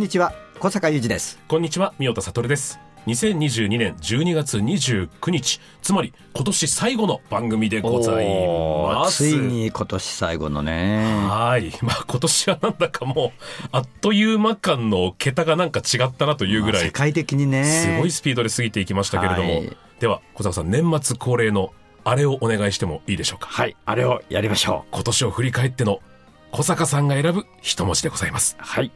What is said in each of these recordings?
んにちは小坂雄二ですこんにちは、三田悟です。2022年12月29日、つまり今年最後の番組でございます。ついに今年最後のねはい。まあ今年はなんだかもう、あっという間間の桁がなんか違ったなというぐらい、世界的にねすごいスピードで過ぎていきましたけれども、はいでは小坂さん、年末恒例のあれをお願いしてもいいでしょうか？はいあれをやりましょ今年を振り返っての小坂さんが選ぶ一文字でございます。うはい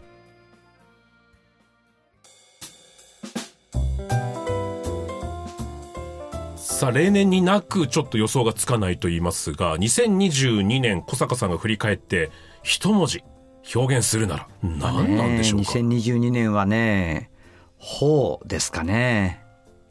さあ例年になくちょっと予想がつかないと言いますが2022年小坂さんが振り返って一文字表現するなら何なんでしょうか、ね2022年はね法ですかね。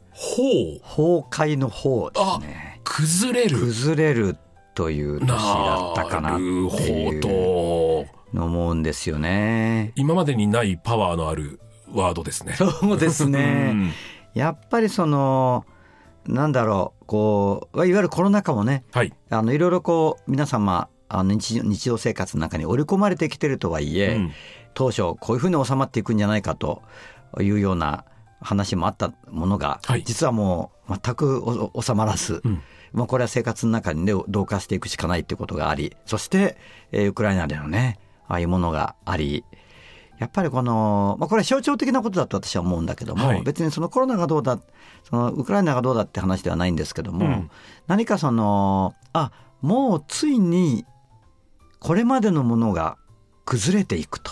ほう。崩壊の法ですね。崩れる。崩れるという年だったかなっていうど。の思うんですよね。今までにないパワーのあるワードですね。そうですうねん。やっぱりそのなんだろうこういわゆるコロナ禍もねはい。あのいろいろこう皆様あの日常日常生活の中に織り込まれてきてるとはいえ、うん。当初こういうふうに収まっていくんじゃないかというような話もあったものが、はい。実はもう全くお収まらず、うん。まあ、これは生活の中にね同化していくしかないっていうことがありそして、えーウクライナでのねああいうものがありやっぱりこの、まあ、これは象徴的なことだと私は思うんだけども、はい。別にそのコロナがどうだそのウクライナがどうだって話ではないんですけども、うん。何かそのあもうついにこれまでのものが崩れていくと。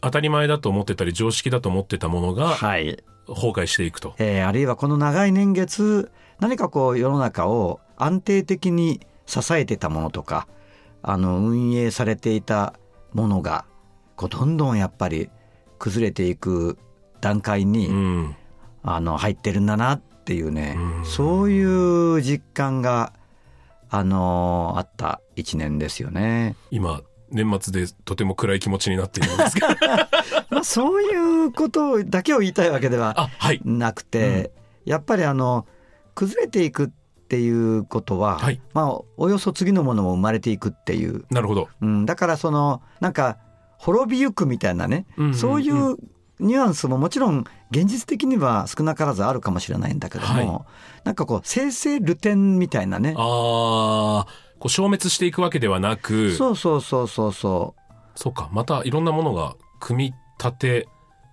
当たり前だと思ってたり常識だと思ってたものがはい。崩壊していくと、えーあるいはこの長い年月何かこう世の中を安定的に支えてたものとかあの運営されていたものがこうどんどんやっぱり崩れていく段階に、うん。あの入ってるんだなっていうね、うん。そういう実感があのあった一年ですよね。今年末でとても暗い気持ちになっているんですが まあ、そういうことだけを言いたいわけではあはい。なくて、やっぱりあの崩れていくっていうことは、はい。まあ、およそ次のものも生まれていくっていう、なるほど。うん、だからそのなんか滅びゆくみたいなね、そういうニュアンスももちろん現実的には少なからずあるかもしれないんだけども、はい。なんかこう生々流転みたいなね。ああこう消滅していくわけではなく。そうそうそうそうそう。そうか。またいろんなものが組み立て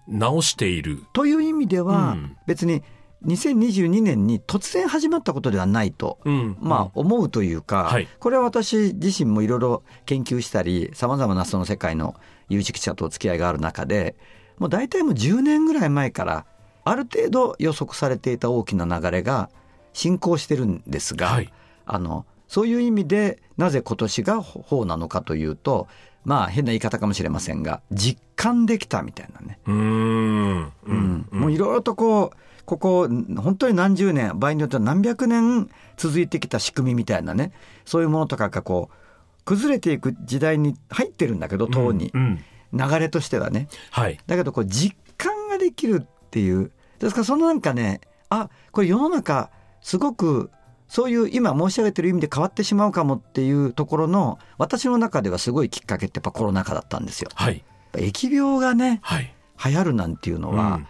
直している。という意味では、うん。別に2022年に突然始まったことではないとうん。まあ、思うというか、はい。これは私自身もいろいろ研究したりさまざまなその世界の有識者とお付き合いがある中でもう大体もう10年ぐらい前からある程度予測されていた大きな流れが進行してるんですが、はい。あのそういう意味でなぜ今年が方なのかというとまあ変な言い方かもしれませんが実感できたみたいなね。うーん。ううん。もういろいろとこうここ本当に何十年場合によっては何百年続いてきた仕組みみたいなねそういうものとかがこう崩れていく時代に入ってるんだけどとうにうんうん。流れとしてはね。はい。だけどこう実感ができるっていう。ですからそのなんかねあこれ世の中すごくそういう今申し上げてる意味で変わってしまうかもっていうところの私の中ではすごいきっかけってやっぱコロナ禍だったんですよ。はい。疫病がねはい。流行るなんていうのは、うん。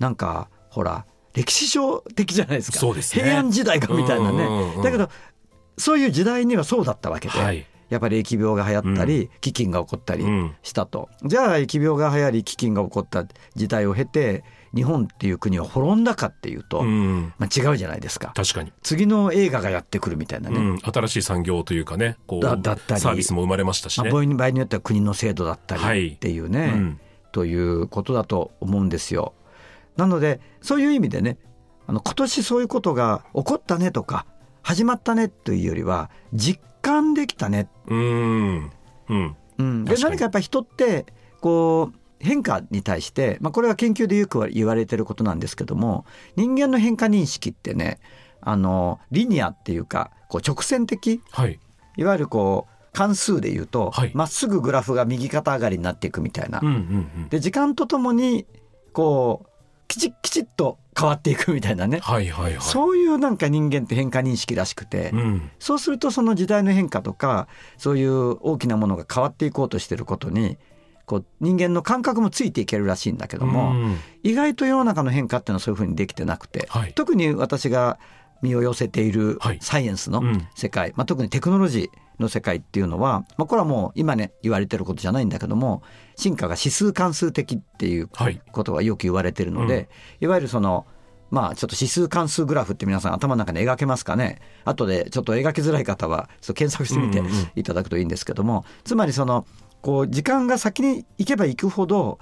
なんかほら歴史上的じゃないですか。ね。平安時代がみたいなね、うんうんうんだけどそういう時代にはそうだったわけで、はい。やっぱり疫病が流行ったり、飢饉が起こったりうん。したと、じゃあ疫病が流行り飢饉が起こった時代を経て日本っていう国は滅んだかっていうと、うん。まあ、違うじゃないですか。確かに、次の映画がやってくるみたいなね、うん、新しい産業というかねこうだだったりサービスも生まれましたしまあ、ね、場合によっては国の制度だったはい。りっていうね、うん。ということだと思うんですよ。なのでそういう意味でねあの今年そういうことが起こったねとか始まったねというよりは実感できたね、うーん。うん。うん、で何かやっぱり人ってこう変化に対して、まあ、これは研究でよく言われてることなんですけども人間の変化認識ってねあのリニアっていうかこう直線的はい。いわゆるこう関数で言うとはい。ま、っすぐグラフが右肩上がりになっていくみたいな。うんうんうん。で時間とともにこうきちっきちっと変わっていくみたいなね、はいはいはい。そういうなんか人間って変化認識らしくて、うん。そうするとその時代の変化とかそういう大きなものが変わっていこうとしてることにこう人間の感覚もついていけるらしいんだけども、うん。意外と世の中の変化っていうのはそういうふうにできてなくて、はい。特に私が身を寄せているはい。サイエンスのうん。世界、まあ、特にテクノロジーの世界っていうのは、まあ、これはもう今ね言われてることじゃないんだけども進化が指数関数的っていうはい。ことがよく言われてるので、いわゆるそのまあちょっと指数関数グラフって皆さん頭の中に描けますかね？後でちょっと描きづらい方はちょっと検索してみてうんうんうん。いただくといいんですけども、つまりそのこう時間が先に行けば行くほど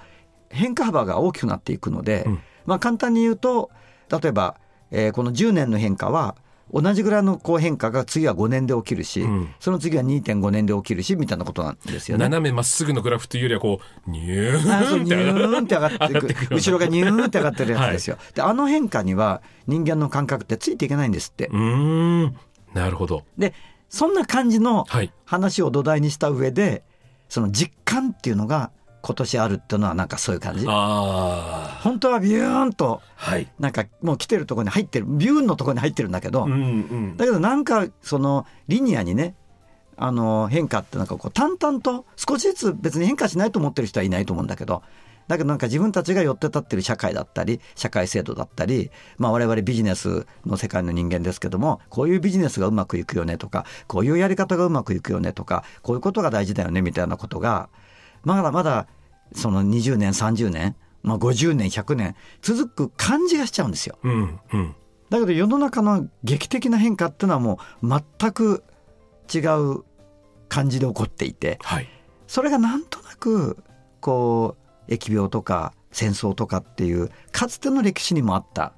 変化幅が大きくなっていくので、うん。まあ簡単に言うと例えば、えーこの10年の変化は同じぐらいのこう変化が次は5年で起きるし、うん。その次は2.5年で起きるしみたいなことなんですよね。斜めまっすぐのグラフというよりはこうニューンって上がっていく後ろがニューンって上がってるやつですよ。であの変化には人間の感覚ってついていけないんですって。うーん。なるほど。でそんな感じのはい。話を土台にした上でその実感っていうのが今年あるっていうのはなんかそういう感じ。あ本当はビューンとあはい。なんかもう来てるところに入ってるビューンのところに入ってるんだけど、うんうん。だけどなんかそのリニアにねあの変化ってなんかこう淡々と少しずつ別に変化しないと思ってる人はいないと思うんだけどだけどなんか自分たちが寄って立ってる社会だったり社会制度だったり、まあ、我々ビジネスの世界の人間ですけどもこういうビジネスがうまくいくよねとかこういうやり方がうまくいくよねとかこういうことが大事だよねみたいなことがまだまだその20年30年、まあ、50年100年続く感じがしちゃうんですよ。うんうんだけど世の中の劇的な変化っていうのはもう全く違う感じで起こっていてはい。それがなんとなくこう疫病とか戦争とかっていうかつての歴史にもあった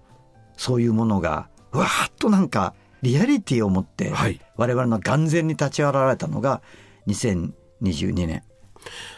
そういうものがわーっとなんかリアリティを持ってはい。我々の眼前に立ち現れたのが2022年。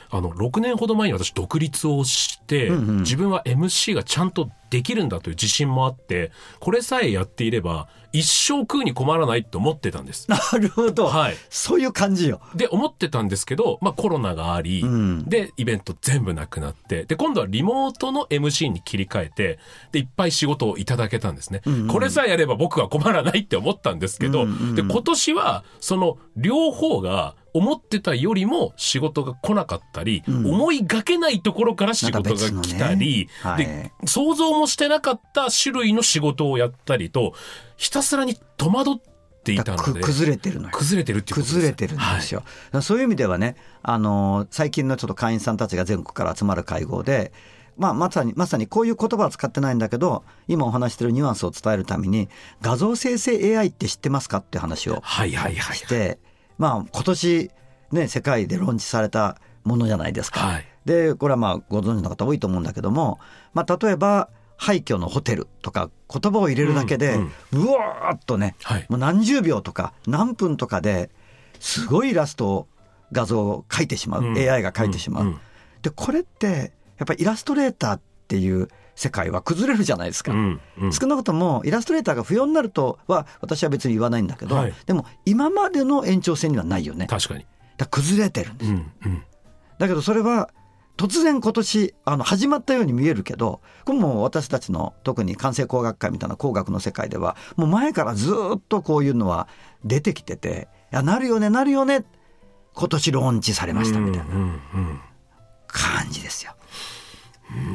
あの6年ほど前に私独立をして、うんうん。自分は MC がちゃんとできるんだという自信もあってこれさえやっていれば一生食うに困らないと思ってたんです。なるほど、はい、そういう感じよ。で思ってたんですけど、まあ、コロナがあり、うん。でイベント全部なくなってで今度はリモートの MC に切り替えてでいっぱい仕事をいただけたんですね、んうんこれさえやれば僕は困らないって思ったんですけど、うんうん。で今年はその両方が思ってたよりも仕事が来なかったり、ん。思いがけないところから仕事が来たり、また別のねで想像もしてなかった種類の仕事をやったりとひたすらに戸惑っていたのくで崩れてるのよ。崩れてるっていうことです。崩れてるんですよ。だからそういう意味ではね、あの最近のちょっと会員さんたちが全国から集まる会合で、まあ、まさにまさにこういう言葉は使ってないんだけど今お話してるニュアンスを伝えるために画像生成 AI って知ってますかっていう話をはいはいはい。して、まあ、今年ね世界でローンチされたものじゃないですか。はい。でこれはまあご存知の方多いと思うんだけども、まあ、例えば廃墟のホテルとか言葉を入れるだけで、うわーっとね、はい。もう何十秒とか何分とかですごいイラストを画像を描いてしまう、うん。AI が描いてしまう。うんうんでこれってやっぱりイラストレーターっていう世界は崩れるじゃないですか。うんうん少なくともイラストレーターが不要になるとは私は別に言わないんだけど、はいでも今までの延長線にはないよね。確かに。ら崩れてるんです。うんうんだけどそれは突然今年あの始まったように見えるけどこれもう私たちの特に関西工学会みたいな工学の世界ではもう前からずっとこういうのは出てきてていやなるよねなるよね今年ローンチされましたみたいな感じですよ。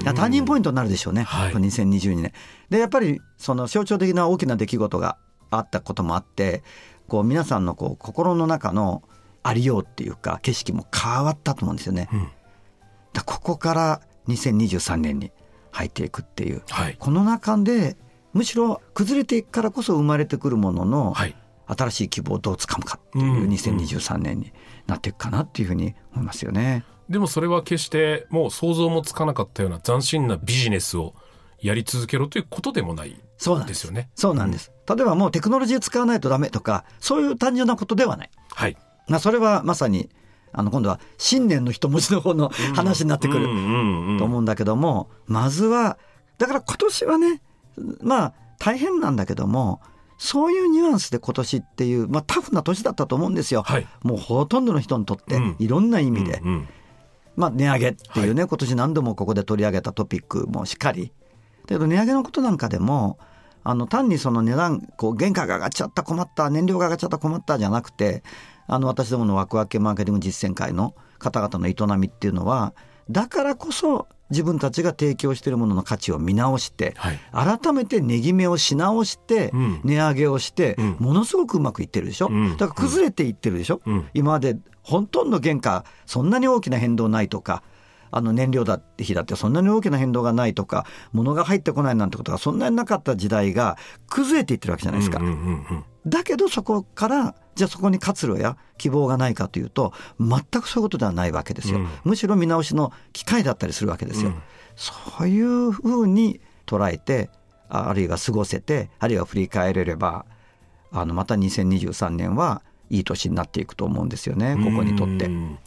ターニングポイントになるでしょうね、はいこの2022年。でやっぱりその象徴的な大きな出来事があったこともあってこう皆さんのこう心の中のありようっていうか景色も変わったと思うんですよね。うんだここから2023年に入っていくっていうはいこの中でむしろ崩れていくからこそ生まれてくるもののはい。新しい希望をどうつかむかっていううん2023年になっていくかなっていうふうに思いますよね。でもそれは決してもう想像もつかなかったような斬新なビジネスをやり続けろということでもないそうなんですよね。そうなんです。例えばもうテクノロジー使わないとダメとか、そういう単純なことではない。はい。まあ、それはまさに、あの、今度は信念の一文字の方の話になってくるうんうんうんと思うんだけども、まずは、だから今年はね、まあ、大変なんだけども、そういうニュアンスで今年っていう、まあ、タフな年だったと思うんですよ。はいもうほとんどの人にとってうん、いろんな意味で。うんうんまあ、値上げっていうね、今年何度もここで取り上げたトピックもしっかり。だけど値上げのことなんかでも、あの、単にその値段、こう、原価が上がっちゃった困った、燃料が上がっちゃった困ったじゃなくて、あの、私どものワクワクマーケティング実践会の方々の営みっていうのは、だからこそ自分たちが提供しているものの価値を見直して、はい。改めて値決めをし直してうん、値上げをしてうん、ものすごくうまくいってるでしょ、うん。だから崩れていってるでしょ、うん。今までほとんど原価、そんなに大きな変動ないとか、あの燃料だって日だってそんなに大きな変動がないとか、物が入ってこないなんてことがそんなになかった時代が崩れていってるわけじゃないですか。だけどそこから、じゃあそこに活路や希望がないかというと、全くそういうことではないわけですよ。うんむしろ見直しの機会だったりするわけですよ。うんそういうふうに捉えて、ああるいは過ごせて、あるいは振り返れれば、あのまた2023年はいい年になっていくと思うんですよね、ここにとってう。ん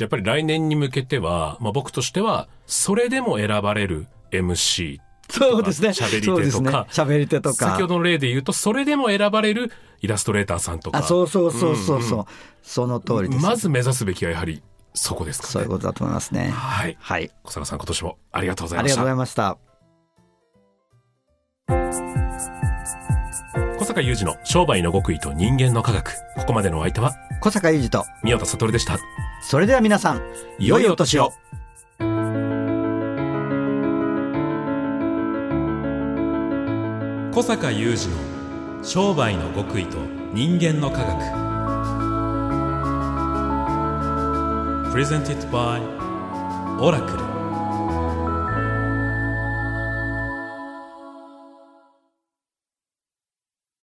じゃあやっぱり来年に向けては、まあ、僕としてはそれでも選ばれる MC そうですね。喋り手とかそうですね喋り手とか。先ほどの例で言うとそれでも選ばれるイラストレーターさんとかあ、そうそうそうそうそう。うんその通りです。まず目指すべきはやはりそこですかねそういうことだと思いますね。はいはい。小坂さん今年もありがとうございありがとうございました坂雄二の商売の極意と人間の科学。ここまでのお相手は小坂雄二と、宮田悟でした。それでは皆さん、良いお年を。小坂雄二の商売の極意と人間の科学。Presented by オラクル